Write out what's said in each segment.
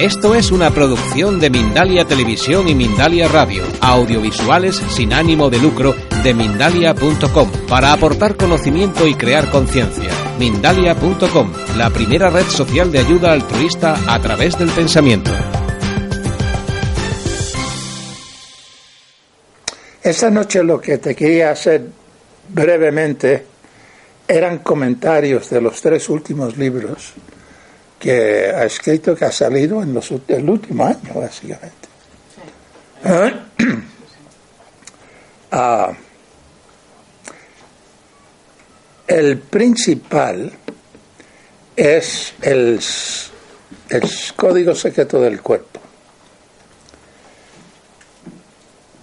Esto es una producción de Mindalia Televisión y Mindalia Radio, audiovisuales sin ánimo de lucro de mindalia.com, para aportar conocimiento y crear conciencia. Mindalia.com, la primera red social de ayuda altruista a través del pensamiento. Esta noche lo que te quería hacer brevemente eran comentarios de los tres últimos libros que ha escrito, que ha salido en los, el último año, básicamente. Ah, el principal es el, el código secreto del cuerpo.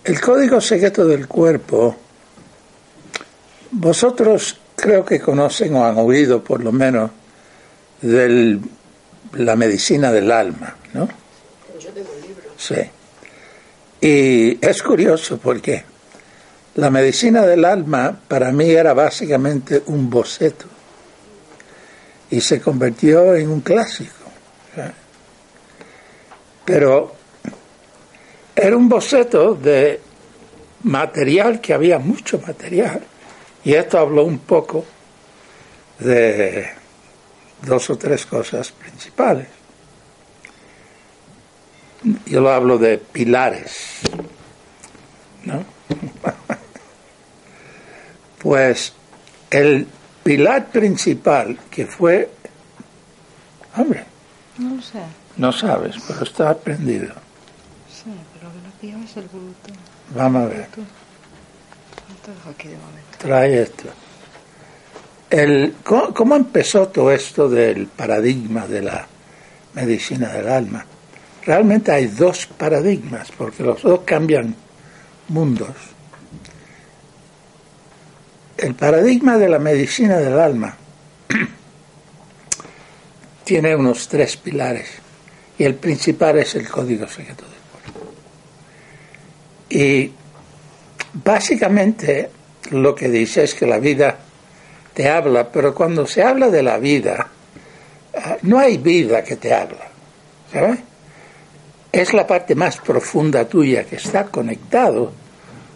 El código secreto del cuerpo, vosotros creo que conocen o han oído por lo menos de la medicina del alma, ¿no? Yo tengo libros. Sí. Y es curioso porque la medicina del alma para mí era básicamente un boceto y se convirtió en un clásico. Pero era un boceto de material que había mucho material y esto habló un poco de dos o tres cosas principales. Yo lo hablo de pilares, ¿no? pues el pilar principal que fue, hombre, No lo sé. no sabes, pero está aprendido. Sí, pero lo que no pillo es el bruto. Vamos a ver, trae esto. El, ¿cómo, cómo empezó todo esto del paradigma de la medicina del alma? Realmente hay dos paradigmas, porque los dos cambian mundos. El paradigma de la medicina del alma tiene unos tres pilares y el principal es el código secreto del cuerpo. Y básicamente lo que dice es que la vida te habla, pero cuando se habla de la vida, ah, no hay vida que te habla, ¿sabes? Es la parte más profunda tuya que está conectado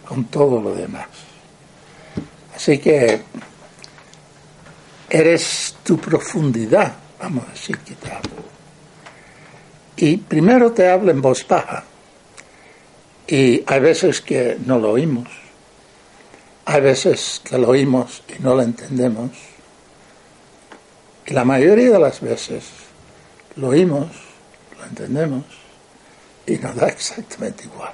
con todo lo demás. Así que eres tu profundidad, vamos a decir que te habla. Y primero te habla en voz baja. Y hay veces que no lo oímos. Hay veces que lo oímos y no lo entendemos. Y la mayoría de las veces lo oímos, lo entendemos y nos da exactamente igual.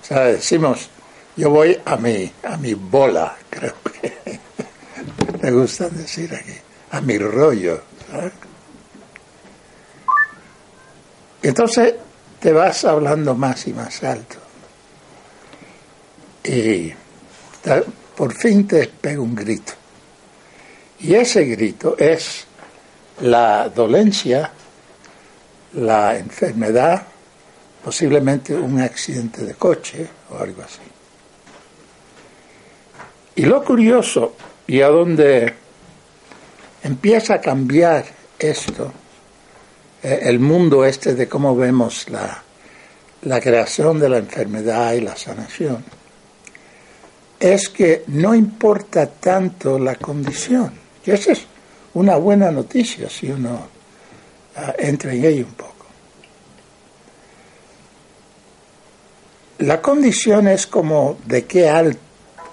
O sea, decimos, yo voy a mi, a mi bola, creo que me gusta decir aquí, a mi rollo. ¿sabes? Entonces te vas hablando más y más alto. Y por fin te pega un grito. Y ese grito es la dolencia, la enfermedad, posiblemente un accidente de coche o algo así. Y lo curioso, y a donde empieza a cambiar esto, eh, el mundo este de cómo vemos la, la creación de la enfermedad y la sanación, es que no importa tanto la condición. Y esa es una buena noticia si uno ah, entra en ello un poco. La condición es como de qué alto,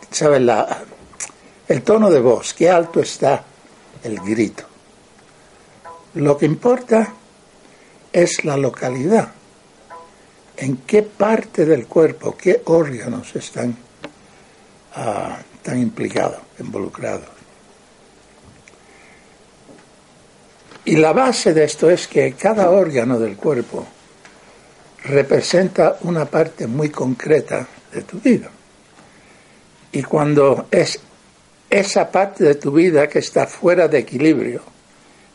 ¿sabes? La, el tono de voz, qué alto está el grito. Lo que importa es la localidad, en qué parte del cuerpo, qué órganos están tan implicados, involucrados. Y la base de esto es que cada órgano del cuerpo representa una parte muy concreta de tu vida. Y cuando es esa parte de tu vida que está fuera de equilibrio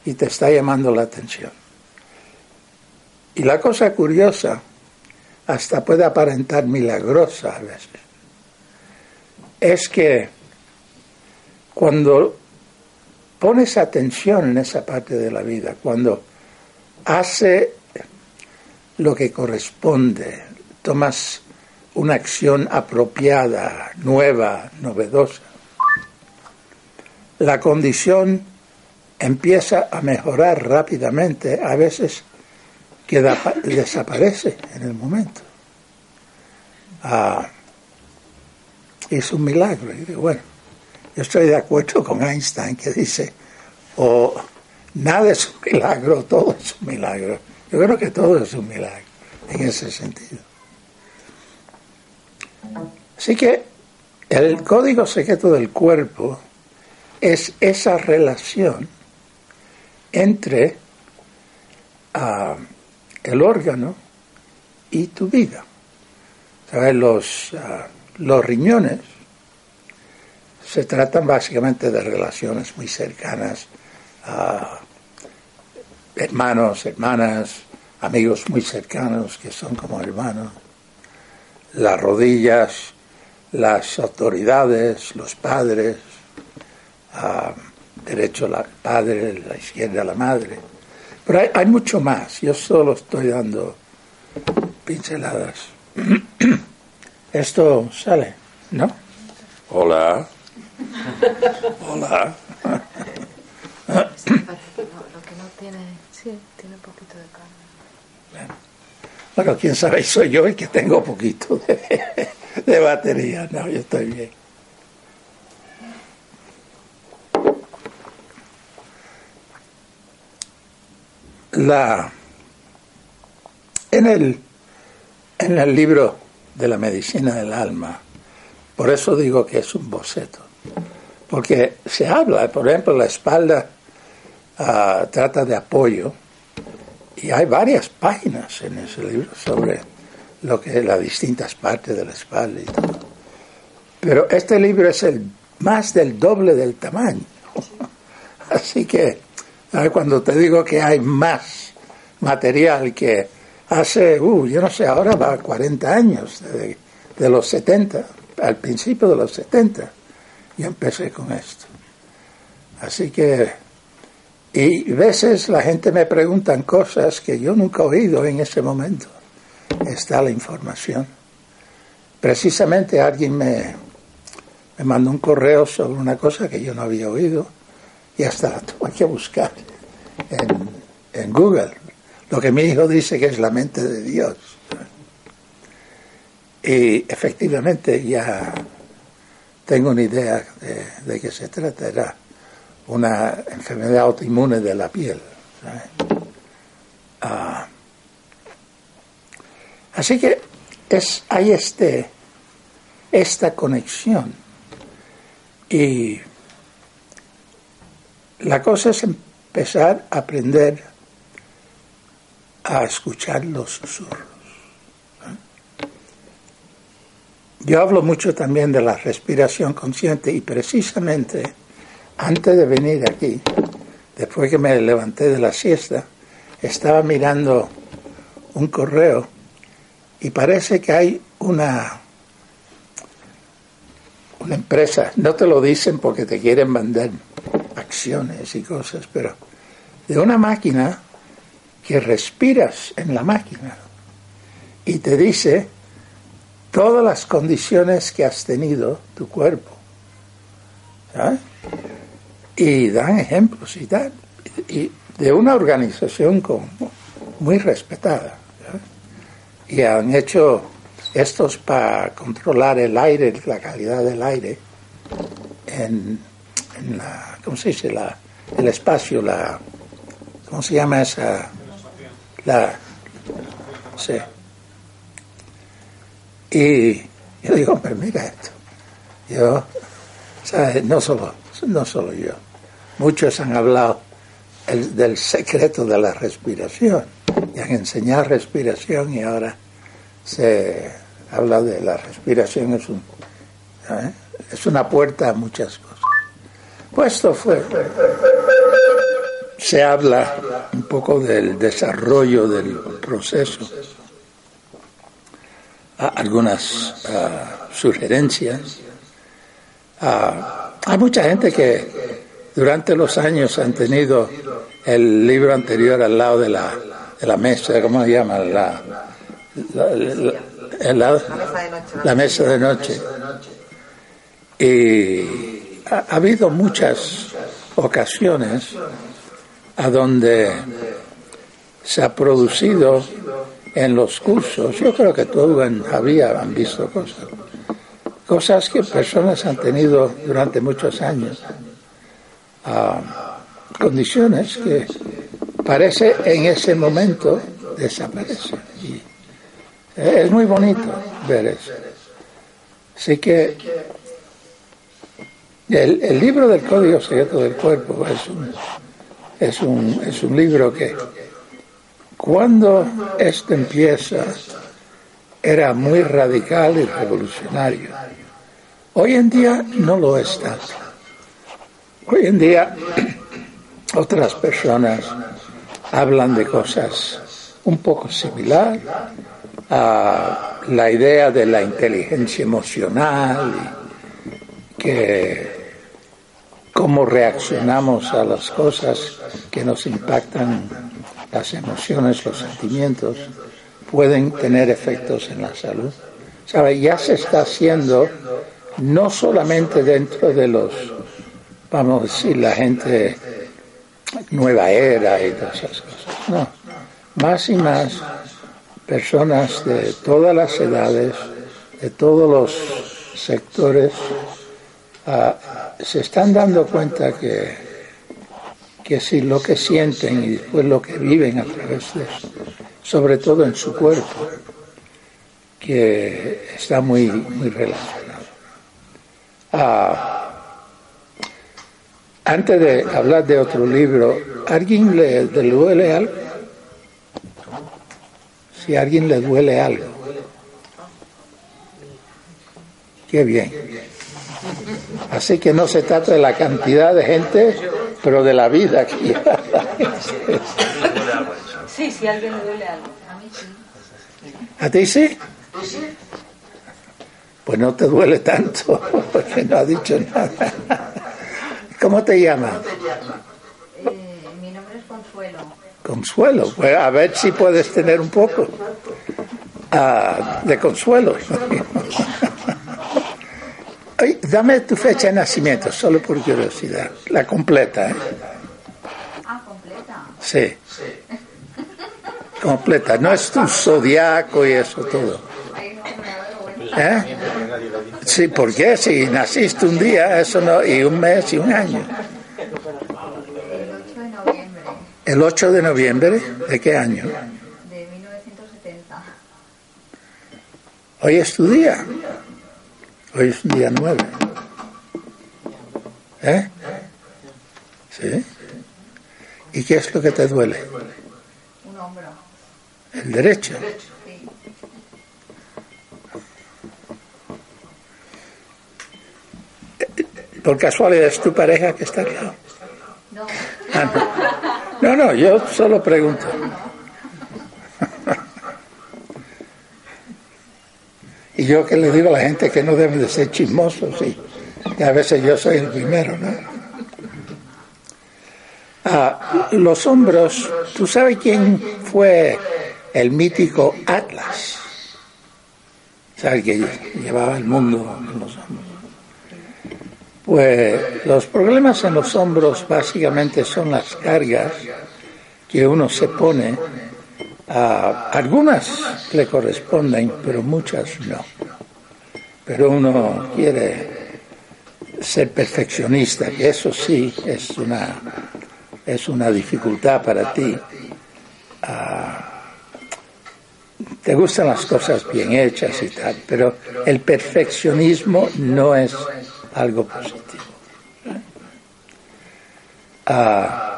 y te está llamando la atención. Y la cosa curiosa, hasta puede aparentar milagrosa a veces, es que cuando pones atención en esa parte de la vida, cuando hace lo que corresponde, tomas una acción apropiada, nueva, novedosa, la condición empieza a mejorar rápidamente, a veces queda, desaparece en el momento. Ah, es un milagro. Y digo, bueno, yo estoy de acuerdo con Einstein que dice, o nada es un milagro, todo es un milagro. Yo creo que todo es un milagro en ese sentido. Así que el código secreto del cuerpo es esa relación entre ah, el órgano y tu vida. ¿Sabes? Los, ah, los riñones se tratan básicamente de relaciones muy cercanas, a hermanos, hermanas, amigos muy cercanos que son como hermanos, las rodillas, las autoridades, los padres, derecho al padre, la izquierda la madre. Pero hay mucho más, yo solo estoy dando pinceladas. Esto sale, ¿no? Hola. Hola. Lo que no tiene, sí, tiene un poquito de carne. Bueno, quién sabe, soy yo el que tengo poquito de, de batería. No, yo estoy bien. La, en, el, en el libro de la medicina del alma, por eso digo que es un boceto, porque se habla, por ejemplo, la espalda ah, trata de apoyo, y hay varias páginas en ese libro sobre lo que las distintas partes de la espalda y todo. Pero este libro es el más del doble del tamaño. Así que cuando te digo que hay más material que hace, uh, yo no sé, ahora va 40 años, de, los 70, al principio de los 70, yo empecé con esto. Así que, y veces la gente me preguntan cosas que yo nunca he oído en ese momento. Está la información. Precisamente alguien me, me mandó un correo sobre una cosa que yo no había oído y hasta la tuve que buscar en, en Google. Lo que mi hijo dice que es la mente de Dios. Y efectivamente ya tengo una idea de, de qué se trata. Era una enfermedad autoinmune de la piel. Ah, así que es, hay este, esta conexión. Y la cosa es empezar a aprender a escuchar los susurros. Yo hablo mucho también de la respiración consciente y precisamente antes de venir aquí, después que me levanté de la siesta, estaba mirando un correo y parece que hay una una empresa, no te lo dicen porque te quieren vender acciones y cosas, pero de una máquina que respiras en la máquina y te dice todas las condiciones que has tenido tu cuerpo. Y dan ejemplos y tal. Y de una organización con, muy respetada. Y han hecho estos para controlar el aire, la calidad del aire en, en la, ¿cómo se dice? La, el espacio, la, ¿cómo se llama esa? La, sí. Y yo digo, pero mira esto. Yo, ¿sabes? No solo, no solo yo. Muchos han hablado el, del secreto de la respiración y han enseñado respiración y ahora se habla de la respiración es un, ¿eh? es una puerta a muchas cosas. Pues esto fue. Se habla un poco del desarrollo del proceso, algunas uh, sugerencias. Uh, hay mucha gente que durante los años han tenido el libro anterior al lado de la, de la mesa, ¿cómo se llama? La, la, mesa de noche. Y ha, habido muchas ocasiones a donde se ha producido en los cursos, yo creo que tú en Javier visto cosas, cosas que personas han tenido durante muchos años, condiciones que parece en ese momento desaparecen. Y es muy bonito ver eso. Así que el, libro del Código Secreto del Cuerpo es un, es un, es un libro que cuando esto empieza era muy radical y revolucionario. Hoy en día no lo es tanto. Hoy en día otras personas hablan de cosas un poco similar a la idea de la inteligencia emocional que cómo reaccionamos a las cosas que nos impactan, las emociones, los sentimientos, pueden tener efectos en la salud. Ya se está haciendo no solamente dentro de los, vamos a decir, la gente nueva era y todas esas cosas, no, más y más personas de todas las edades, de todos los sectores, ah, se están dando cuenta que, que si lo que sienten y después lo que viven a través de eso, sobre todo en su cuerpo, que está muy, muy relacionado. Ah, antes de hablar de otro libro, ¿alguien le, le duele algo? Si a alguien le duele algo. Qué bien. Así que no se trata de la cantidad de gente, pero de la vida aquí. Sí, si a alguien le duele algo. A mí sí. ¿A ti sí? Pues no te duele tanto, porque no ha dicho nada. ¿Cómo te llamas? Eh, mi nombre es Consuelo. Consuelo, pues a ver si puedes tener un poco ah, de consuelo. dame tu fecha de nacimiento, solo por curiosidad, la completa. ¿eh? Ah, completa. Sí. Completa, no es tu zodiaco y eso todo. ¿Eh? Sí, porque si naciste un día, eso no, y un mes y un año. El 8 de noviembre. de qué año? De 1970. Hoy es tu día. Hoy es día 9. ¿Eh? ¿Sí? ¿Y qué es lo que te duele? Un hombro. ¿El derecho? ¿Por casualidad es tu pareja que está aquí? No. Ah, no. no, yo solo pregunto. Y yo que le digo a la gente que no deben de ser chismosos, y a veces yo soy el primero, ¿no? Ah, los hombros, ¿tú sabes quién fue el mítico Atlas? ¿Sabes que llevaba el mundo en los hombros? Pues los problemas en los hombros básicamente son las cargas que uno se pone. A, algunas le corresponden, pero muchas no. Pero uno quiere ser perfeccionista, que eso sí es una, es una dificultad para ti. Ah, te gustan las cosas bien hechas y tal, pero el perfeccionismo no es algo positivo. Ah,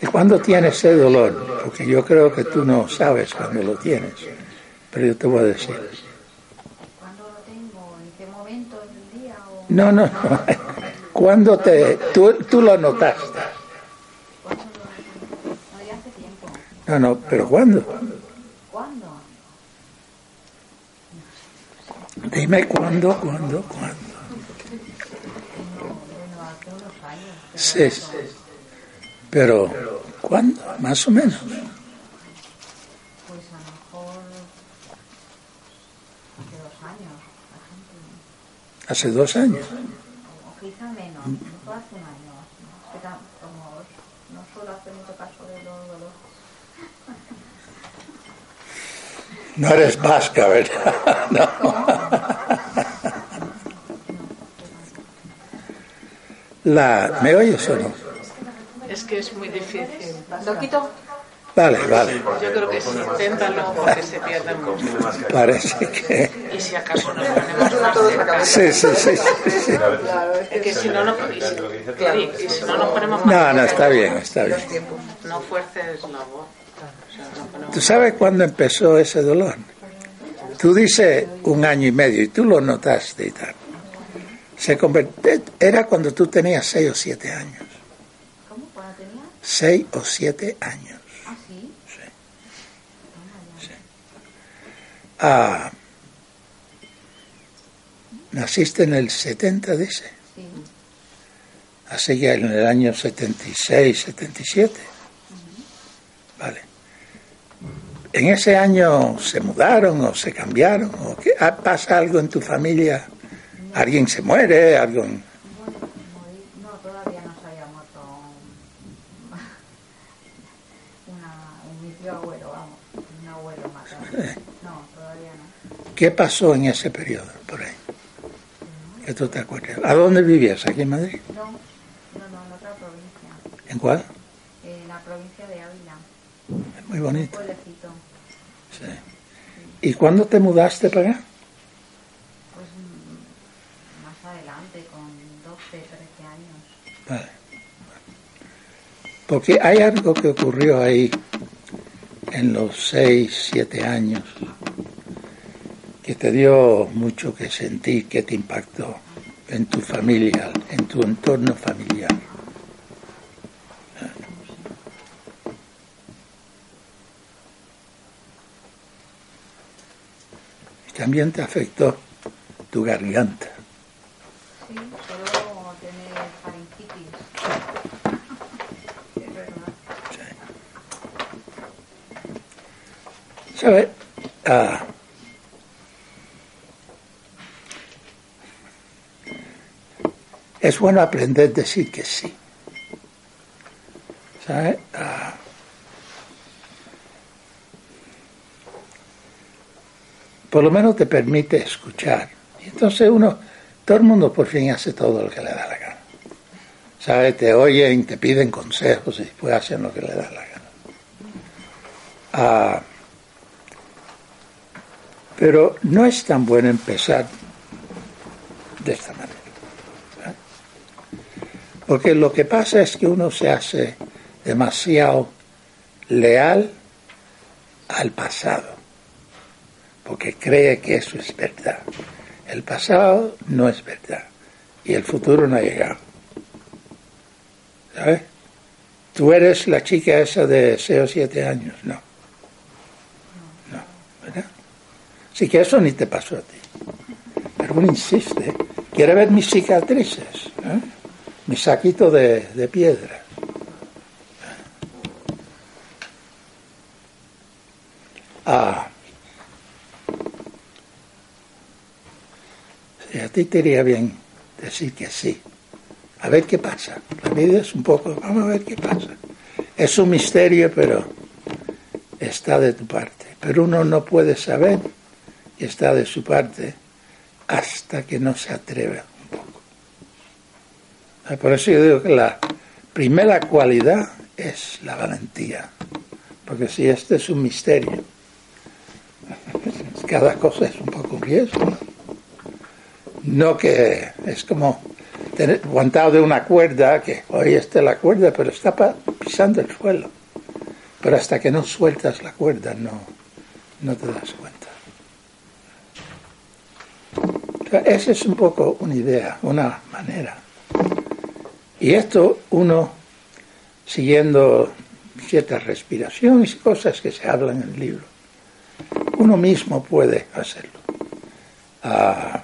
¿De cuándo tienes ese dolor? Porque yo creo que tú no sabes cuándo lo tienes, pero yo te voy a decir. ¿Cuándo lo tengo? ¿En qué momento del día? No, no, no. ¿Cuándo te, tú, tú lo notaste? No, no, pero ¿cuándo? Dime cuándo, cuándo, cuándo. Sí, pero ¿cuándo? Más o menos. Pues a lo mejor hace dos años. Hace dos años. O quizá menos, mejor hace un año. ¿no? Es que como no suelo hacer mucho caso de los dolores. No eres vasca, ¿verdad? No. La, ¿Me oyes o no? Que es muy difícil. ¿Lo quito? Vale, vale. Yo creo que sí, inténtalo porque se pierde mucho. Parece que... Y si acaso nos ponemos más cerca. Sí, sí, sí. sí. Es que si no, no, y si, Eric, y si no nos ponemos más No, no, está bien, está bien. No fuerces la voz. ¿Tú sabes cuándo empezó ese dolor? Tú dices un año y medio y tú lo notaste y tal. Se convirtió, era cuando tú tenías seis o siete años. Seis o siete años. Ah, sí. Ah, naciste en el 70, dice. Sí. Así que en el año 76, 77. Vale. ¿En ese año se mudaron o se cambiaron? ¿O qué? Ah, ¿Pasa algo en tu familia? ¿Alguien se muere? ¿Alguien? Bueno, morir, no, todavía no se había muerto un, una, un mi tío abuelo, vamos, un abuelo materno. No, todavía no. ¿Qué pasó en ese periodo por ahí? Tú te acuerdas. ¿A dónde vivías? ¿Aquí en Madrid? No, no, no, en otra provincia, ¿En cuál? en la provincia de Ávila, Es muy un bonito. pueblecito. Sí. ¿Y cuándo te mudaste para acá? Pues mm, más adelante, con 12, 13 años. Vale. Porque hay algo que ocurrió ahí en los seis, siete años que te dio mucho que sentir, que te impactó en tu familia, en tu entorno familiar. Y también te afectó tu garganta. Sí, solo tener faringitis. Es verdad. ¿Sabe? Ah, es bueno aprender a decir que sí. ¿Sabe? Ah, por lo menos te permite escuchar. Y entonces uno, todo el mundo por fin hace todo lo que le da la gana. ¿Sabe? Te oyen, te piden consejos y después hacen lo que le da la gana. Ah, pero no es tan bueno empezar de esta manera. ¿eh? Porque lo que pasa es que uno se hace demasiado leal al pasado, porque cree que eso es verdad. El pasado no es verdad y el futuro no ha llegado. ¿Sabes? Tú eres la chica esa de 6 o 7 años, no. No, ¿verdad? Así que eso ni te pasó a ti. Pero uno insiste, quiere ver mis cicatrices. Mi saquito de, de piedra. Ah. A ti te iría bien decir que sí. A ver qué pasa. La vida es un poco, vamos a ver qué pasa. Es un misterio, pero está de tu parte. Pero uno no puede saber y está de su parte hasta que no se. Ah, Por eso yo digo que la primera cualidad es la valentía. Porque si este es un misterio, cada cosa es un poco un riesgo. ¿no? No que es como tener aguantado de una cuerda, que hoy está la cuerda, pero está pisando el suelo. Pero hasta que no sueltas la cuerda no, no te das cuenta. Esa es un poco una idea, una manera. Y esto uno, siguiendo ciertas respiraciones y cosas que se hablan en el libro, uno mismo puede hacerlo. Ah,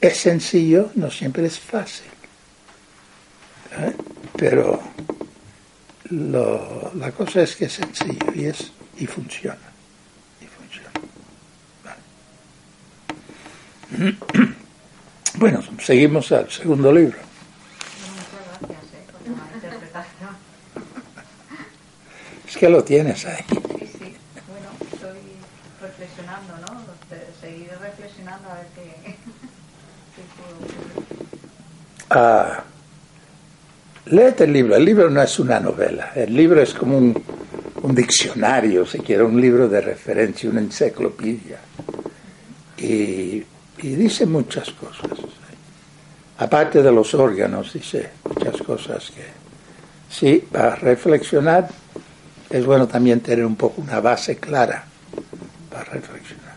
es sencillo, no siempre es fácil. ¿eh? Pero la cosa es que es sencillo y, es, y funciona. Y funciona. Bueno, seguimos al segundo libro. Es que lo tienes ahí. Sí, sí. Bueno, estoy reflexionando, ¿no? Seguiré reflexionando a ver qué, Ah, léete el libro. El libro no es una novela. El libro es como un, un diccionario, si quiere, un libro de referencia, una enciclopedia. Y, y dice muchas cosas. Aparte de los órganos, dice muchas cosas que sí, para reflexionar es bueno también tener un poco una base clara para reflexionar.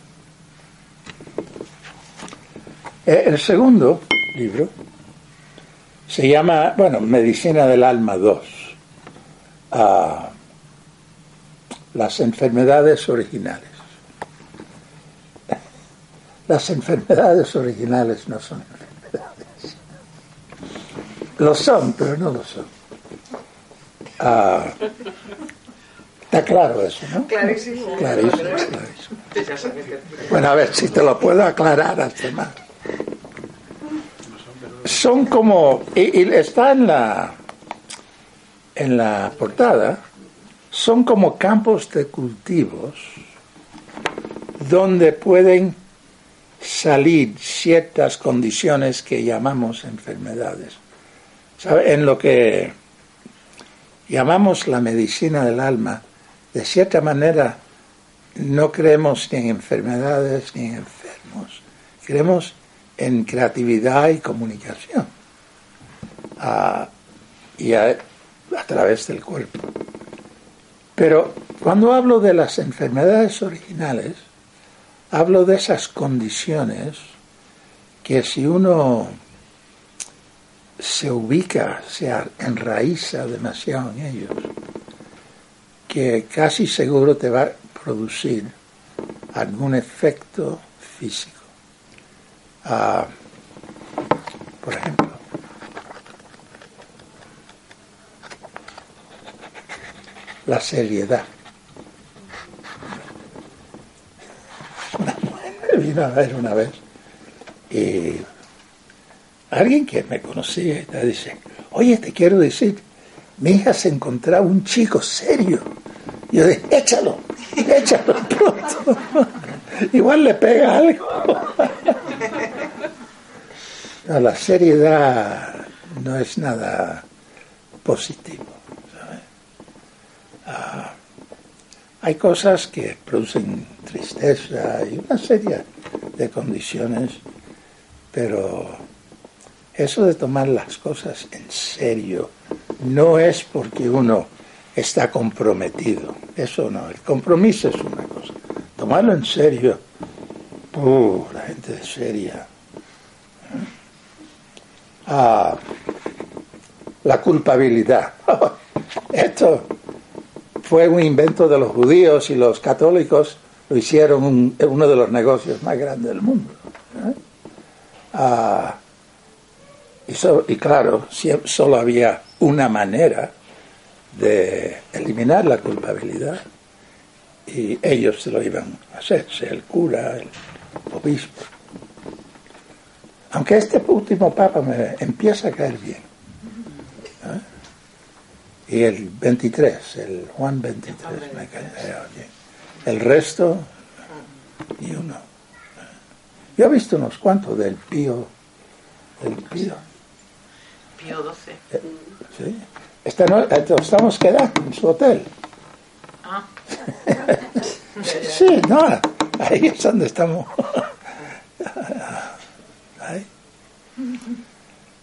Eh, el segundo libro se llama, bueno, Medicina del Alma 2. Ah, las enfermedades originales. Las enfermedades originales no son. Lo son, pero no lo son. Ah, está claro eso, ¿no? Clarísimo. Clarísimo, clarísimo. Bueno, a ver si te lo puedo aclarar hasta más son como, y, está en la, en la portada, son como campos de cultivos donde pueden salir ciertas condiciones que llamamos enfermedades. En lo que llamamos la medicina del alma, de cierta manera no creemos ni en enfermedades ni en enfermos, creemos en creatividad y comunicación y a, través del cuerpo. Pero cuando hablo de las enfermedades originales, hablo de esas condiciones que si uno se ubica, se enraiza demasiado en ellos, que casi seguro te va a producir algún efecto físico. Ah, por ejemplo, la seriedad. Una mujer vino a ver una vez y alguien que me conocía y dice, oye, te quiero decir, mi hija se encontraba un chico serio. Yo dije, échalo, échalo pronto. Igual le pega algo la seriedad no es nada positivo. Ah, hay cosas que producen tristeza y una serie de condiciones, pero eso de tomar las cosas en serio no es porque uno está comprometido. Eso no, el compromiso es una cosa. Tomarlo en serio, uh, la gente es seria a la culpabilidad. Esto fue un invento de los judíos y los católicos lo hicieron uno de los negocios más grandes del mundo. ¿eh? Ah, y, y, claro, solo había una manera de eliminar la culpabilidad y ellos se lo iban a hacer, sea el cura, el obispo. Aunque este último papa me empieza a caer bien. ¿eh? Y el 23, el Juan 23 me cae bien. El resto, ni uno. Yo he visto unos cuantos del Pío. Del Pío. Pío 12. Eh, sí. Esta no, estamos quedando en su hotel. Ah. sí, no, ahí es donde estamos.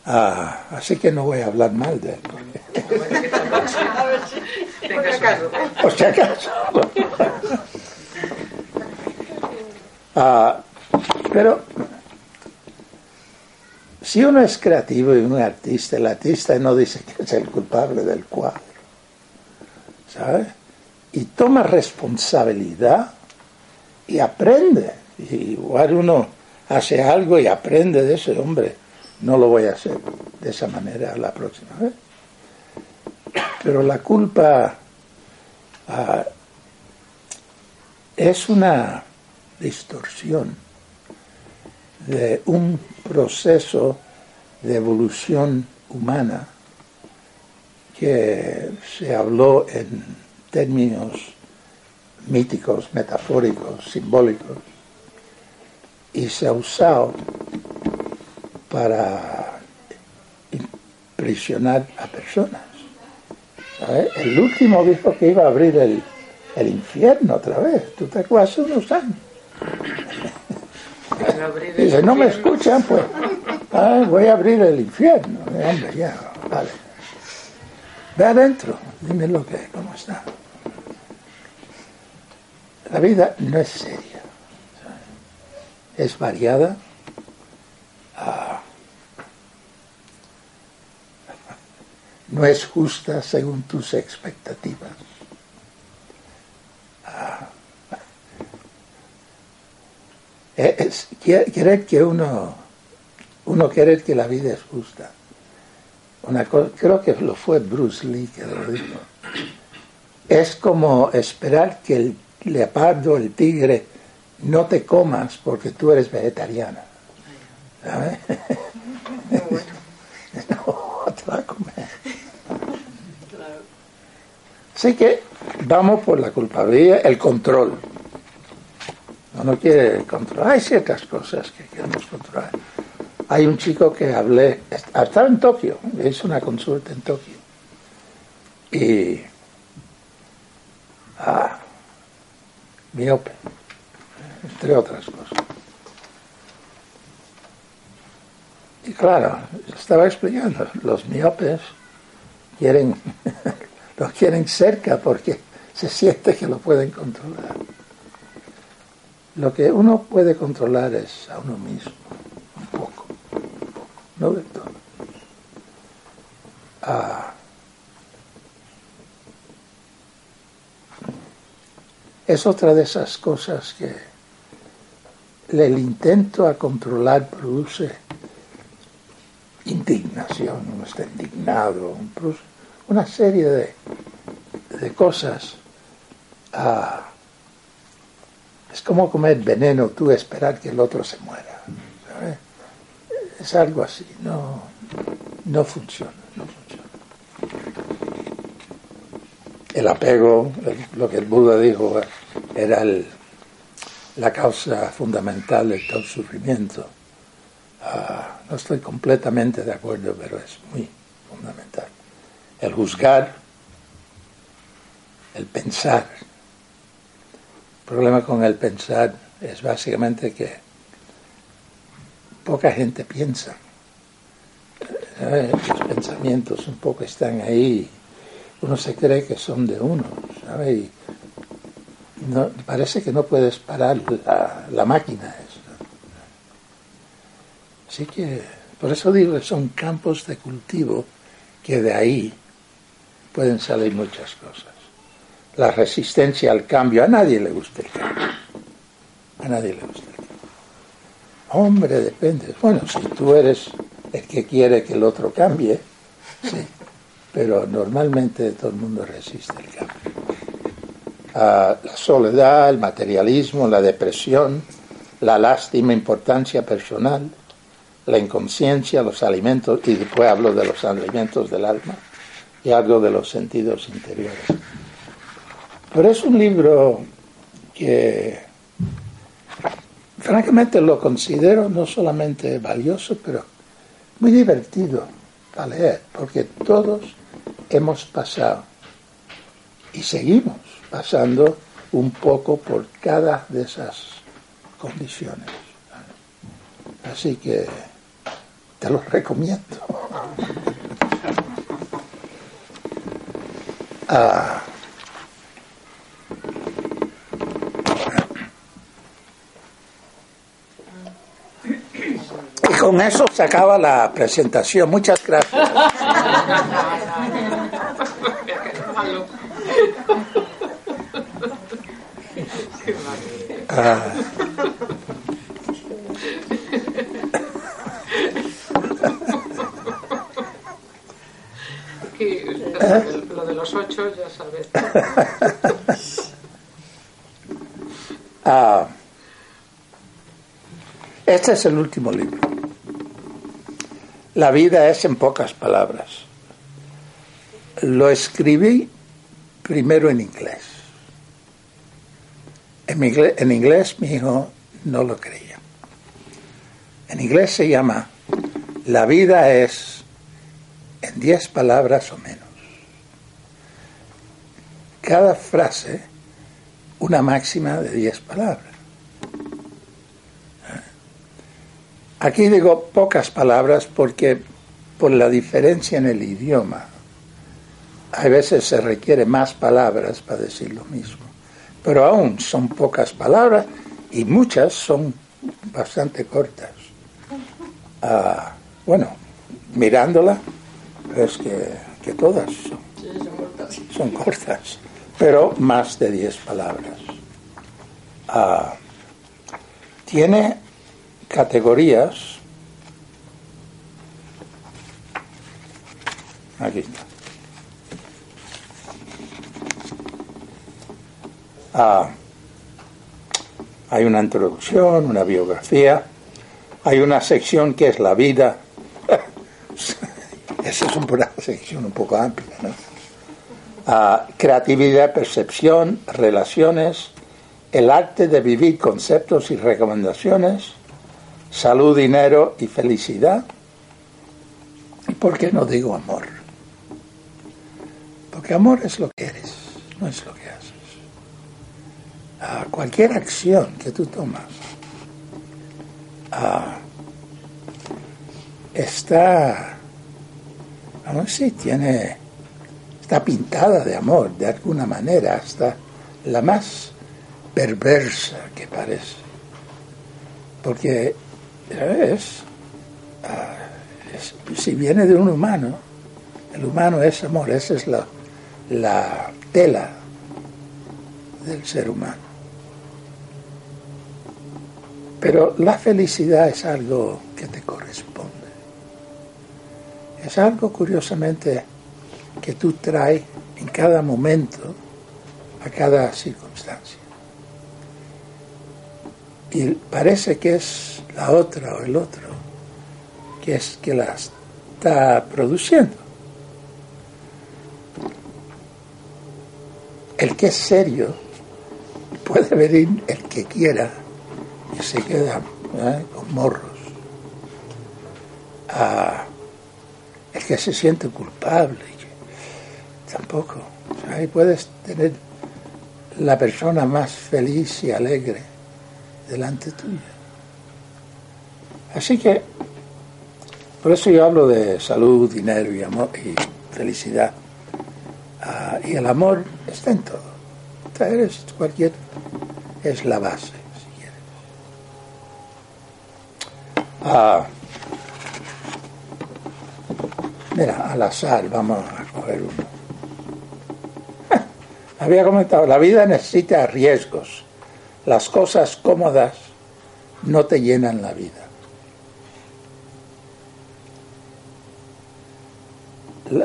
Ah, así que no voy a hablar mal de él. Por si acaso. ah, pero si uno es creativo y uno es artista, el artista no dice que es el culpable del cuadro, ¿sabes? Y toma responsabilidad y aprende. Igual uno hace algo y aprende de ese hombre, no lo voy a hacer de esa manera la próxima vez. Pero la culpa ah, es una distorsión de un proceso de evolución humana que se habló en términos míticos, metafóricos, simbólicos, y se ha usado para impresionar a personas. El último dijo que iba a abrir el, infierno otra vez. ¿Tú te acuerdas? Hace unos años. Dice, no me escuchan, pues voy a abrir el infierno. Hombre, ya, vale. Ve adentro, dime lo que, cómo está. La vida no es seria, es variada. Ah, no es justa según tus expectativas. Ah, es, querer que uno, uno quiere que la vida es justa. Una creo que lo fue Bruce Lee que lo dijo. Es como esperar que el leopardo, el tigre, no te comas porque tú eres vegetariana. ¿Sabes? no, te va a comer. Así que vamos por la culpabilidad, el control. No quiere controlar. Hay ciertas cosas que queremos controlar. Hay un chico que hablé, estaba en Tokio, hizo una consulta en Tokio. Y. Ah, miope, entre otras cosas. Y claro, estaba explicando, los miopes quieren, lo quieren cerca porque se siente que lo pueden controlar. Lo que uno puede controlar es a uno mismo, un poco, un poco, no de todo. Ah. es otra de esas cosas que el intento a controlar produce indignación, uno está indignado, una serie de, de cosas. Ah, es como comer veneno, tú esperar que el otro se muera. Es algo así, no, no funciona, no funciona. El apego, lo que el Buda dijo, era la causa fundamental de todo sufrimiento. Ah, no estoy completamente de acuerdo, pero es muy fundamental. El juzgar, el pensar, el problema con el pensar es básicamente que poca gente piensa. Los pensamientos un poco están ahí. Uno se cree que son de uno, Y no, parece que no puedes parar la, máquina. Así que, por eso digo que son campos de cultivo que de ahí pueden salir muchas cosas la resistencia al cambio. A nadie le gusta el cambio. A nadie le gusta el cambio. Hombre, depende. Bueno, si tú eres el que quiere que el otro cambie, sí. Pero normalmente todo el mundo resiste el cambio. Ah, la soledad, el materialismo, la depresión, la lástima, importancia personal, la inconsciencia, los alimentos, y después hablo de los alimentos del alma y algo de los sentidos interiores. Pero es un libro que francamente lo considero no solamente valioso, pero muy divertido a leer, porque todos hemos pasado y seguimos pasando un poco por cada de esas condiciones. Así que te lo recomiendo. Ah, Con eso se acaba la presentación. Muchas gracias. Ah. ¿Eh? Lo de los ocho, ya sabes. Ah. Este es el último libro. La vida es en pocas palabras. Lo escribí primero en inglés. En inglés, mi hijo no lo creía. En inglés se llama La vida es en diez palabras o menos. Cada frase una máxima de diez palabras. Aquí digo pocas palabras porque por la diferencia en el idioma, a veces se requiere más palabras para decir lo mismo. Pero aún son pocas palabras y muchas son bastante cortas. Ah, bueno, mirándola, es que, todas son, cortas, pero más de diez palabras. Ah, tiene categorías. Aquí está. Ah, hay una introducción, una biografía, hay una sección que es la vida. Esa es una sección un poco amplia, ¿no? Ah, creatividad, percepción, relaciones, el arte de vivir conceptos y recomendaciones, salud, dinero y felicidad. ¿Y por qué no digo amor? Porque amor es lo que eres, no es lo que haces. A cualquier acción que tú tomas está, a decir, tiene, está pintada de amor de alguna manera, hasta la más perversa que parece. Porque Ah, es, si viene de un humano, el humano es amor, esa es la, la tela del ser humano. Pero la felicidad es algo que te corresponde. Es algo curiosamente que tú traes en cada momento, a cada circunstancia. Y parece que es la otra o el otro, que es que la está produciendo. El que es serio puede venir el que quiera y se queda con morros. Ah, el que se siente culpable, tampoco. ahí puedes tener la persona más feliz y alegre delante tuya. Así que, por eso yo hablo de salud, dinero y amor y felicidad. Ah, y el amor está en todo. Eres cualquier, es la base, si quieres. Ah, mira, al azar, vamos a coger uno. Había comentado, la vida necesita riesgos. Las cosas cómodas no te llenan la vida.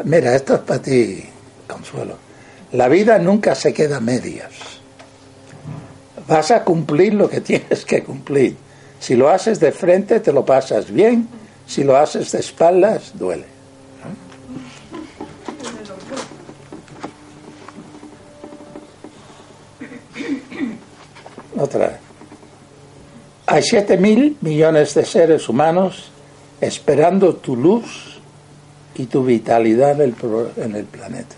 Mira, esto es para ti, Consuelo. La vida nunca se queda medias. Vas a cumplir lo que tienes que cumplir. Si lo haces de frente, te lo pasas bien. Si lo haces de espaldas, duele. Otra. Hay siete mil millones de seres humanos esperando tu luz y tu vitalidad en el, planeta.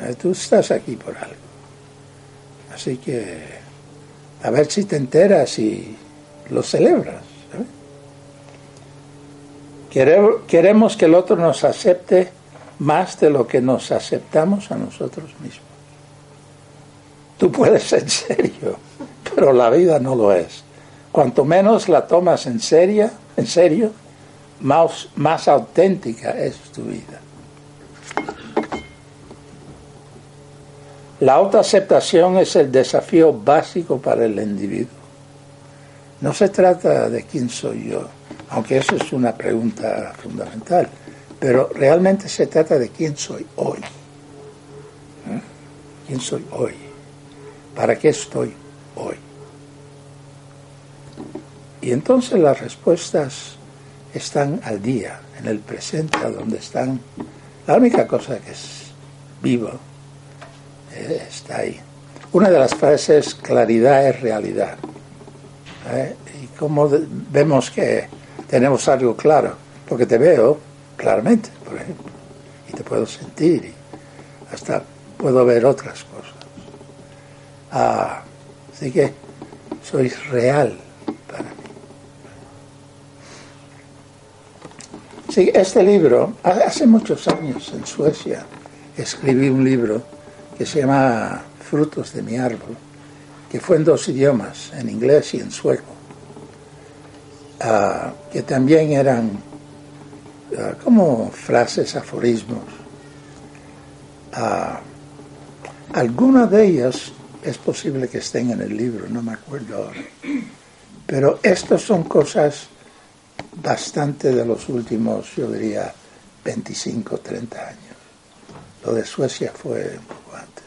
Eh, tú estás aquí por algo. Así que a ver si te enteras y lo celebras. Queremos que el otro nos acepte más de lo que nos aceptamos a nosotros mismos. Tú puedes ser serio, pero la vida no lo es. Cuanto menos la tomas en serio, en serio, más, más auténtica es tu vida. La autoaceptación es el desafío básico para el individuo. No se trata de quién soy yo, aunque eso es una pregunta fundamental, Pero realmente se trata de quién soy hoy. ¿Eh? ¿Quién soy hoy? ¿Para qué estoy hoy? Y entonces las respuestas están al día, en el presente, a donde están. La única cosa que es vivo eh, está ahí. Una de las frases es claridad es realidad. ¿Eh? Y como vemos que tenemos algo claro, porque te veo claramente, por ejemplo, y te puedo sentir, y hasta puedo ver otras cosas. Ah, así que sois real para mí. Sí, este libro, hace muchos años en Suecia escribí un libro que se llama Frutos de mi árbol, que fue en dos idiomas, en inglés y en sueco, ah, que también eran ah, como frases, aforismos. Uh, algunas de ellas es posible que estén en el libro, no me acuerdo ahora. Pero estas son cosas bastante de los últimos, yo diría, 25, 30 años. Lo de Suecia fue un poco antes.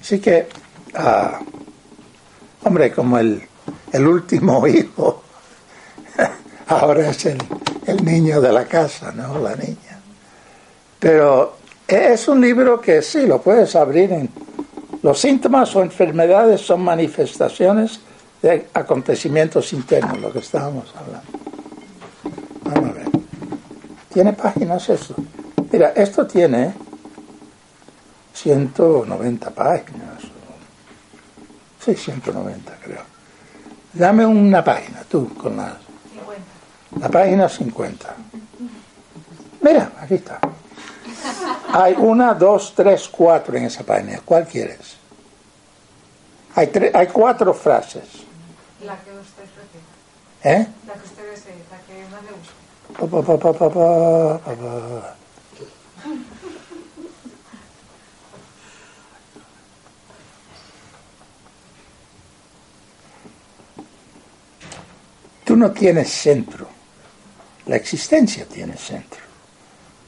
Así que, ah, hombre, como el, el último hijo, ahora es el, el niño de la casa, ¿no? La niña. Pero es un libro que sí, lo puedes abrir en... Los síntomas o enfermedades son manifestaciones de acontecimientos internos, lo que estábamos hablando. Vamos a ver. ¿Tiene páginas esto? Mira, esto tiene 190 páginas. Sí, 190 creo. Dame una página, tú, con la... 50. La página 50. Mira, aquí está. Hay una, dos, tres, cuatro en esa página. ¿Cuál quieres? Hay, hay cuatro frases. La que usted prefiere. ¿Eh? La que usted desee, la que más le gusta. Pa, pa, pa, Tú no tienes centro. La existencia tiene centro.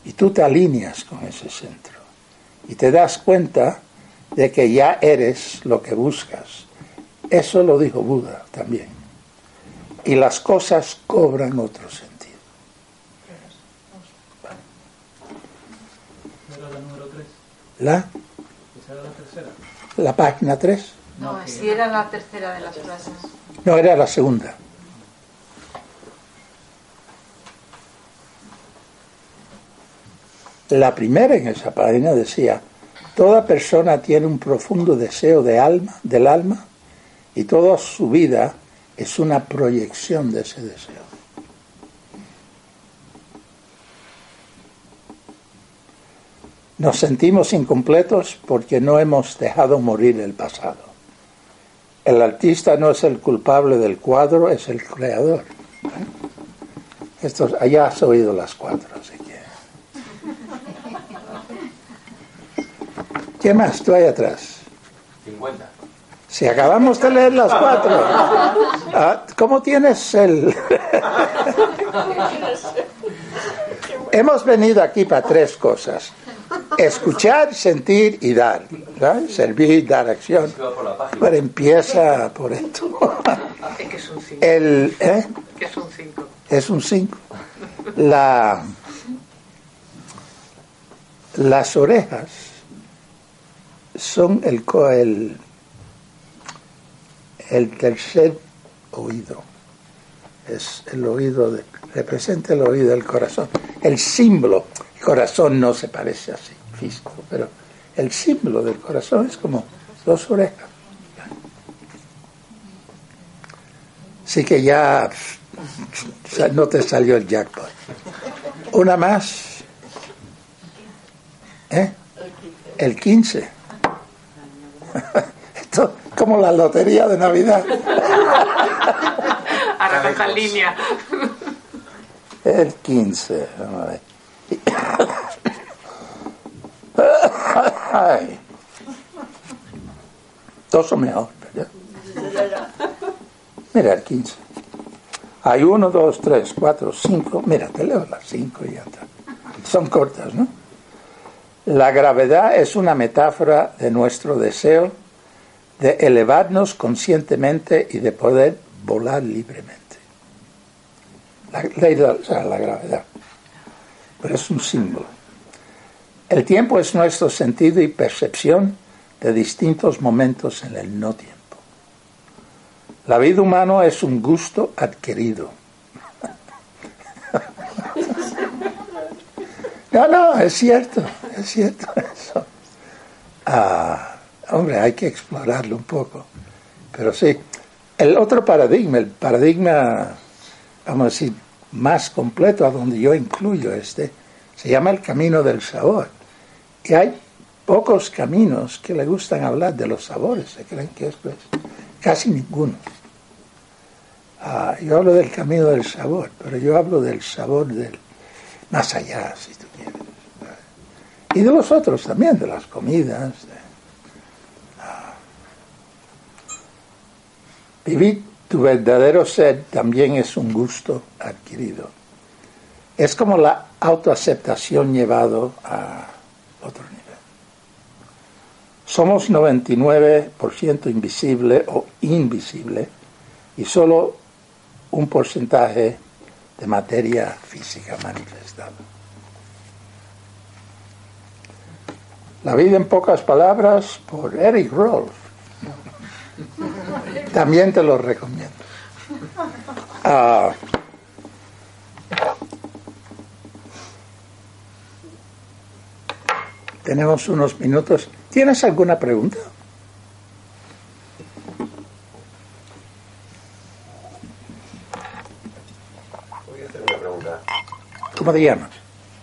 Y tú te alineas con ese centro. Y te das cuenta de que ya eres lo que buscas. Eso lo dijo Buda también. Y las cosas cobran otro sentido. ¿Era la número 3? ¿La? era la tercera? ¿La página 3? No, si era la tercera de las frases. No, era la segunda. La primera en esa página decía, toda persona tiene un profundo deseo de alma, del alma y toda su vida es una proyección de ese deseo. Nos sentimos incompletos porque no hemos dejado morir el pasado. El artista no es el culpable del cuadro, es el creador. Esto, allá has oído las cuatro, así ¿Qué más tú hay atrás? 50. Si acabamos de leer las cuatro. Ah, ¿Cómo tienes el...? Hemos venido aquí para tres cosas. Escuchar, sentir y dar. Servir, dar acción. Pero empieza por esto. Es es un cinco. El, ¿eh? es un cinco. Es un. La, las orejas son el, el, el tercer oído. Es el oído, de, representa el oído del corazón. El símbolo, el corazón no se parece así, físico, pero el símbolo del corazón es como dos orejas. Así que ya no te salió el jackpot. Una más. ¿Eh? El 15. Como la lotería de Navidad. Ahora con línea. El 15, vamos a ver. Ay. Dos son mejor, ¿verdad? Mira el 15. Hay uno, dos, tres, cuatro, cinco. Mira, te leo las cinco y ya está. son cortas, ¿no? La gravedad es una metáfora de nuestro deseo de elevarnos conscientemente y de poder volar libremente. La ley de gravedad. Pero es un símbolo. El tiempo es nuestro sentido y percepción de distintos momentos en el no tiempo. La vida humana es un gusto adquirido. No, no, es cierto, es cierto eso. Ah, hombre, hay que explorarlo un poco. Pero sí, el otro paradigma, el paradigma, vamos a decir, más completo, a donde yo incluyo este, se llama el camino del sabor. Y hay pocos caminos que le gustan hablar de los sabores, se creen que esto es casi ninguno. Ah, yo hablo del camino del sabor, pero yo hablo del sabor del más allá, si tú quieres. Y de los otros también, de las comidas. Vivir tu verdadero ser también es un gusto adquirido. Es como la autoaceptación llevado a otro nivel. Somos 99% invisible o invisible y solo un porcentaje de materia física manifestada. La vida en pocas palabras por Eric Rolf. También te lo recomiendo. Ah, tenemos unos minutos. ¿Tienes alguna pregunta? Voy a hacer una pregunta. ¿Cómo te llamas?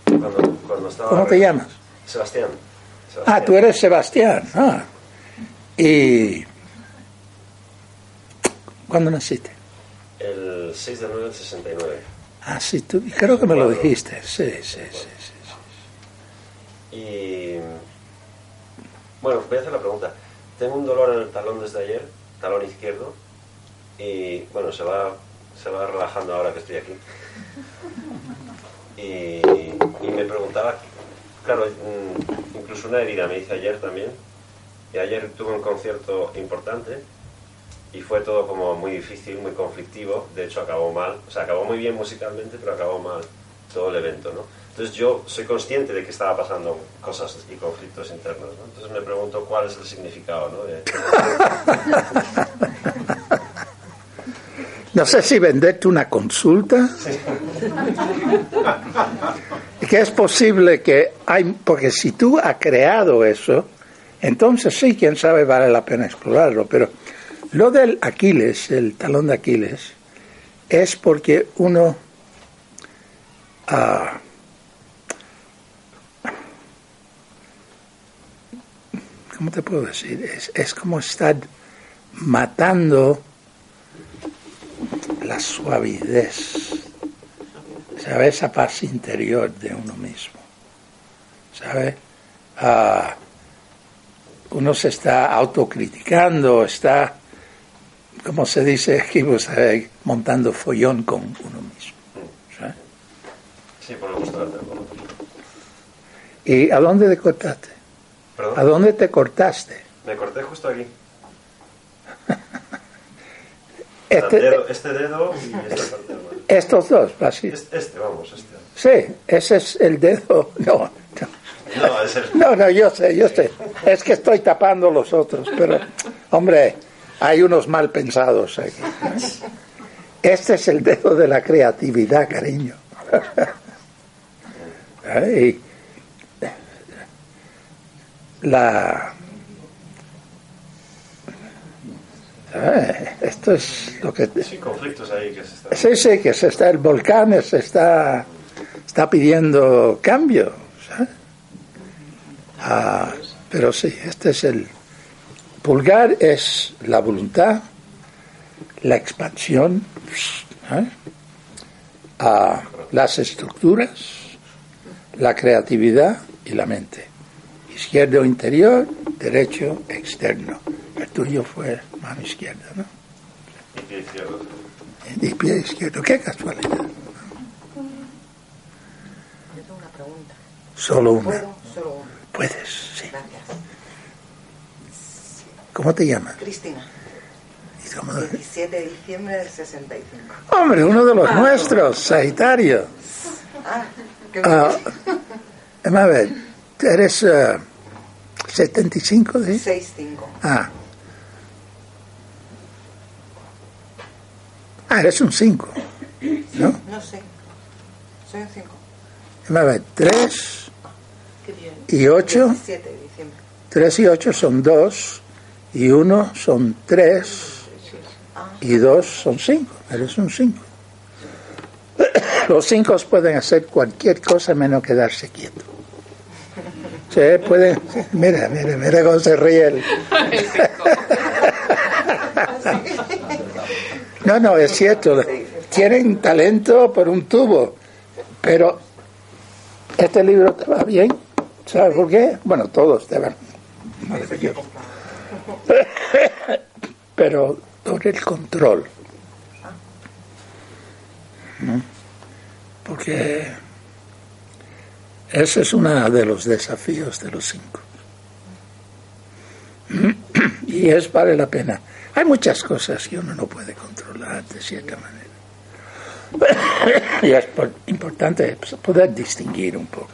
Cuando, cuando estaba ¿Cómo te llamas? Sebastián. Ah, Sebastián. tú eres Sebastián. Ah. ¿Y cuándo naciste? El 6 de 9 del 69. Ah, sí, tú, creo que me lo dijiste. Sí, sí, sí. sí. Y. Bueno, voy a hacer la pregunta. Tengo un dolor en el talón desde ayer, talón izquierdo, y bueno, se va, se va relajando ahora que estoy aquí. Y, y me preguntaba, claro, mm, incluso una herida me hice ayer también, y ayer tuve un concierto importante y fue todo como muy difícil, muy conflictivo, de hecho acabó mal, o sea, acabó muy bien musicalmente, pero acabó mal todo el evento, ¿no? Entonces yo soy consciente de que estaba pasando cosas y conflictos internos, ¿no? Entonces me pregunto cuál es el significado, ¿no? De- No sé si venderte una consulta. que es posible que hay, porque si tú has creado eso, entonces sí, quién sabe, vale la pena explorarlo. Pero lo del Aquiles, el talón de Aquiles, es porque uno ah, ¿cómo te puedo decir? Es, como estar matando la suavidez, ¿sabes? Esa paz interior de uno mismo, ¿sabes? Ah, uno se está autocriticando, está, como se dice aquí, pues, eh, montando follón con uno mismo. ¿sabes? Sí, por el gusto de hacerlo. ¿Y a dónde te cortaste? ¿Perdón? ¿A dónde te cortaste? Me corté justo aquí. Este- dedo- este dedo y esta parte del brazo. estos dos, así. Este, este, vamos, este. Sí, ese es el dedo. No, no. No, es el... No, no, yo sé, yo sé. Es que estoy tapando los otros, pero, hombre, hay unos mal pensados aquí. Este es el dedo de la creatividad, cariño. Ay, la. Ay, esto es lo que. Sí, conflictos ahí que se están... Sí, sí, que se está, el volcán se está, está pidiendo cambio. Ah, pero sí, este es el pulgar es la voluntad, la expansión, ¿eh? Ah, las estructuras, la creatividad y la mente. Izquierdo interior, derecho externo. El tuyo fue mano izquierda, ¿no? Y pie izquierdo. Y pie izquierdo, qué casualidad. Yo tengo una pregunta. Solo una. Solo una. Puedes, sí. Gracias. ¿Cómo te llamas? Cristina. ¿Y cómo- 17 de diciembre del 65. Hombre, uno de los nuestros, Sagitario. Ah, qué Ah, vamos a ver, eres eh, 75, ¿sí? 65. Ah. Ah, eres un 5, ¿no? No sé. Soy un 5. Vamos a ver, 3 Qué bien. y 8, 17 de diciembre. 3 y 8 son 2, y 1 son 3, y 2 son 5, eres un 5. Los 5 pueden hacer cualquier cosa menos quedarse quietos. Sí, pueden. Mira, mira, mira cómo se ríe él. No, no, es cierto. Tienen talento por un tubo. Pero este libro te va bien. ¿Sabes por qué? Bueno, todos te van. Pero por el control. Porque ese es uno de los desafíos de los cinco. Y es vale la pena. Hay muchas cosas que uno no puede controlar de cierta manera. Y es por- importante poder distinguir un poco.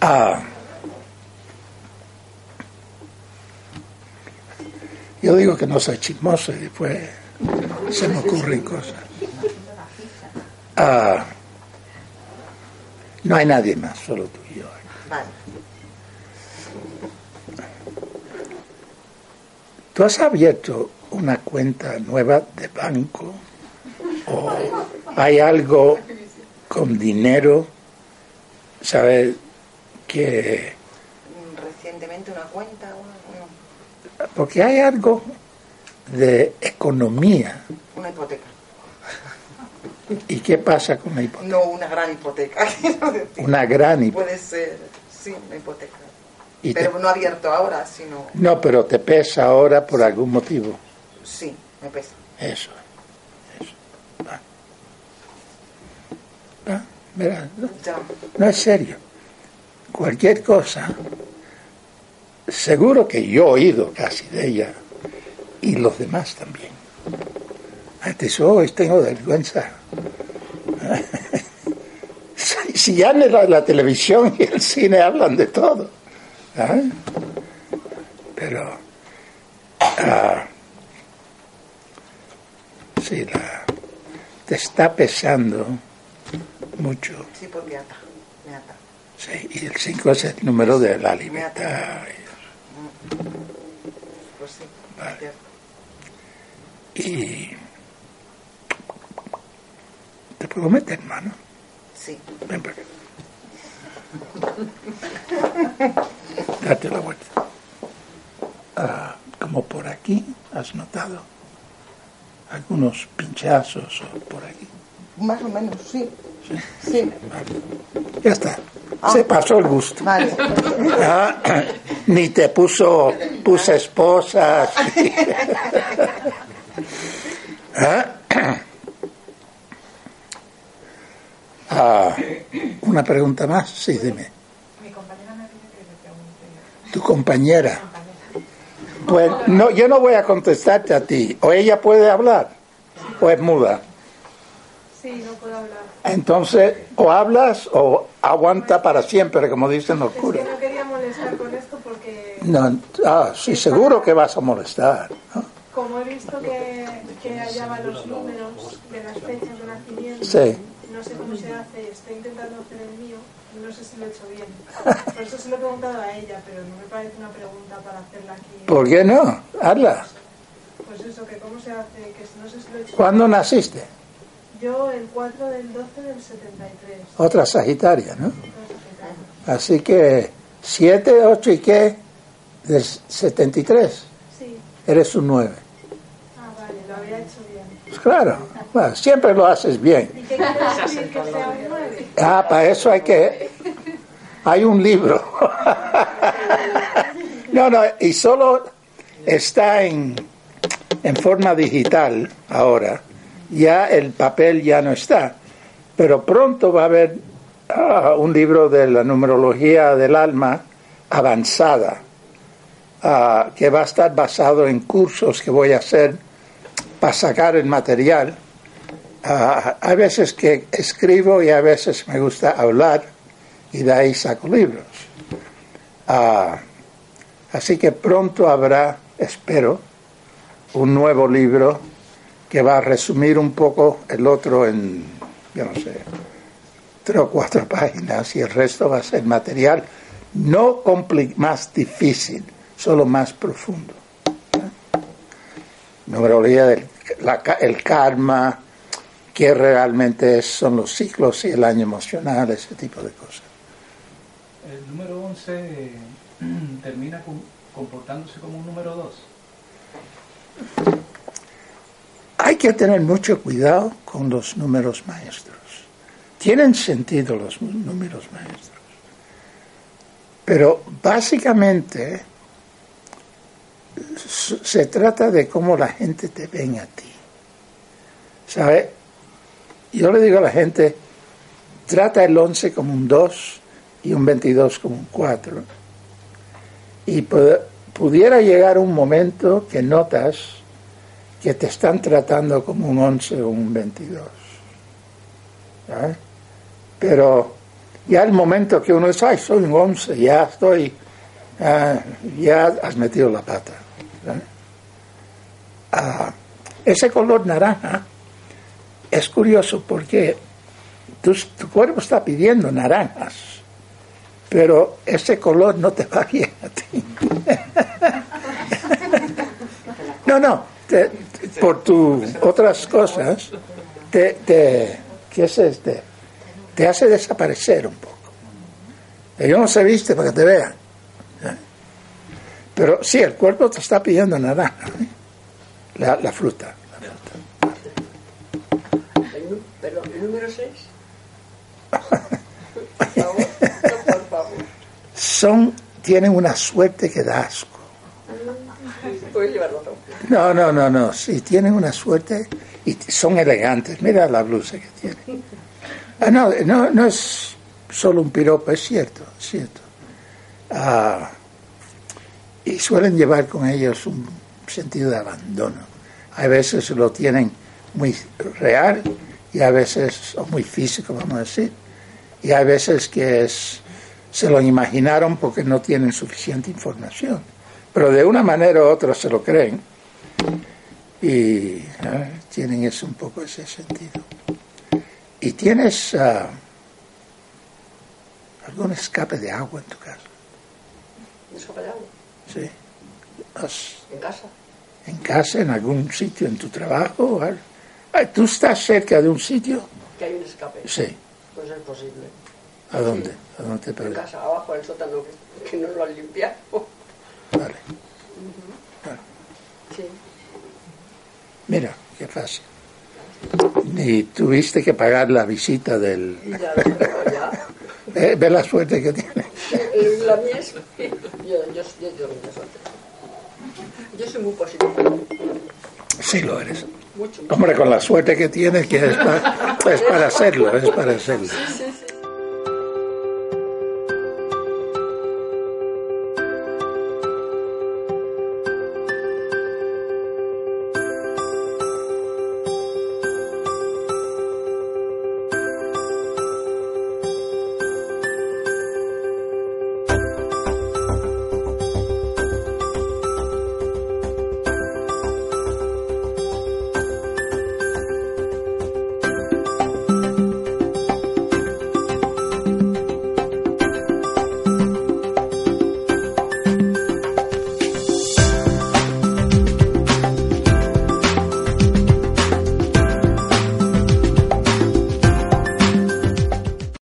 Ah, yo digo que no soy chismoso y después se me ocurren cosas. Ah, no hay nadie más, solo tú y yo. Vale. ¿Tú has abierto una cuenta nueva de banco? ¿O hay algo con dinero? ¿Sabes? Que. Recientemente una cuenta. Una, Porque hay algo de economía. una hipoteca. ¿Y qué pasa con la hipoteca? No una gran hipoteca. Una gran hipoteca. Puede ser, sí, una hipoteca. Y te- Pero no abierto ahora, sino. No, pero te pesa ahora por algún motivo. Sí, me pesa. Eso. Eso. Va. Va, verás, ¿no? No es serio. Cualquier cosa, seguro que yo he oído casi de ella y los demás también. Antes hoy tengo vergüenza. Si- ya en la, la televisión y el cine hablan de todo. ¿ah? Pero ah, sí, la, te está pesando mucho. Sí, porque ata. Me ata. Sí, y el 5 es el número de la libertad. Pues sí. Vale. Y. ¿Te puedo meter mano? Sí. Ven para acá. Date la vuelta. Ah, como por aquí, ¿has notado? Algunos pinchazos por aquí. Más o menos, sí. Sí. Ya está. Se pasó el gusto. Vale. Ah, ni te puso, puse esposas. Ah, ah, una pregunta más, sí, dime. Mi compañera me pide que le pregunte. Tu compañera. Pues no, yo no voy a contestarte a ti. O ella puede hablar, o es muda. Sí, no puedo hablar. Entonces, o hablas o aguanta para siempre, como dicen los Es que curas. no quería molestar con esto porque No, ah, sí, seguro que vas a molestar. ¿no? como he visto que, que hallaba los números de las fechas de nacimiento, Sí. no sé cómo se hace, estoy intentando hacer el mío no sé si lo he hecho bien. Por eso se lo he preguntado a ella, pero no me parece una pregunta para hacerla aquí. ¿Por qué no? Hazla. Pues eso, que cómo se hace, que no sé si lo he hecho ¿Cuándo naciste? Yo el 4 del 12 del 73. Otra Sagitaria, ¿no? Así que 7, 8 y qué? Del 73. Sí, Eres un 9. ah, vale, lo había hecho bien. Pues claro, bueno, siempre lo haces bien. ¿Y qué quiere decir que sea un 9? Ah, para eso hay que... Hay un libro. No, no, y solo está en, en forma digital ahora. Ya el papel ya no está. Pero pronto va a haber ah, un libro de la numerología del alma avanzada, ah, que va a estar basado en cursos que voy a hacer para sacar el material. Hay veces que escribo y a veces me gusta hablar y de ahí saco libros. Así que pronto habrá, espero, un nuevo libro que va a resumir un poco el otro en, yo no sé, tres o cuatro páginas y el resto va a ser material no más difícil, solo más profundo. Numerología del el karma, qué realmente son los ciclos y el año emocional, ese tipo de cosas. El número 11 termina comportándose como un número 2. Hay que tener mucho cuidado con los números maestros. Tienen sentido los números maestros. Pero básicamente se trata de cómo la gente te ven a ti. ¿Sabe? Yo le digo a la gente, trata el 11 como un 2 y un 22 como un 4. Y pudiera llegar un momento que notas que te están tratando como un 11 o un 22. ¿Sabe? Pero ya el momento que uno dice, ay, soy un 11, ya estoy, ya has metido la pata. Ah, ese color naranja es curioso porque tu, cuerpo está pidiendo naranjas, pero ese color no te va bien a ti. no, no, por tus otras cosas, te, te, ¿qué es este? Te hace desaparecer un poco. Yo no se viste para que te vean. Pero sí, el cuerpo te está pidiendo naranja, ¿eh? la, la, fruta. Perdón, ¿el número 6? Son, tienen una suerte que da asco. No, no, no, no. Sí, tienen una suerte y son elegantes. Mira la blusa que tienen. Ah, no, no, no es solo un piropo, es cierto, es cierto. Ah, y suelen llevar con ellos un sentido de abandono. A veces lo tienen muy real y a veces muy físico, vamos a decir. Y a veces que es, se lo imaginaron porque no tienen suficiente información. Pero de una manera u otra se lo creen y tienen eso, un poco ese sentido. ¿Y tienes ah, algún escape de agua en tu casa? ¿Escape de agua? Sí. ¿En casa? ¿En casa, en algún sitio, en tu trabajo? ¿Tú estás cerca de un sitio? Que hay un escape. Sí. Pues es posible. ¿A dónde? ¿A dónde te En casa, abajo, en el sótano, que, no lo han limpiado. Vale. Sí. Mira, qué fácil. Ni tuviste que pagar la visita del... Ya, ya. ¿Eh? ¿Ve la suerte que tiene? La mía es... Yo, yo, yo, yo. Yo soy muy positiva. Sí lo eres. Mucho, Hombre, con la suerte que tienes, que es para, es para hacerlo, es para hacerlo. Sí,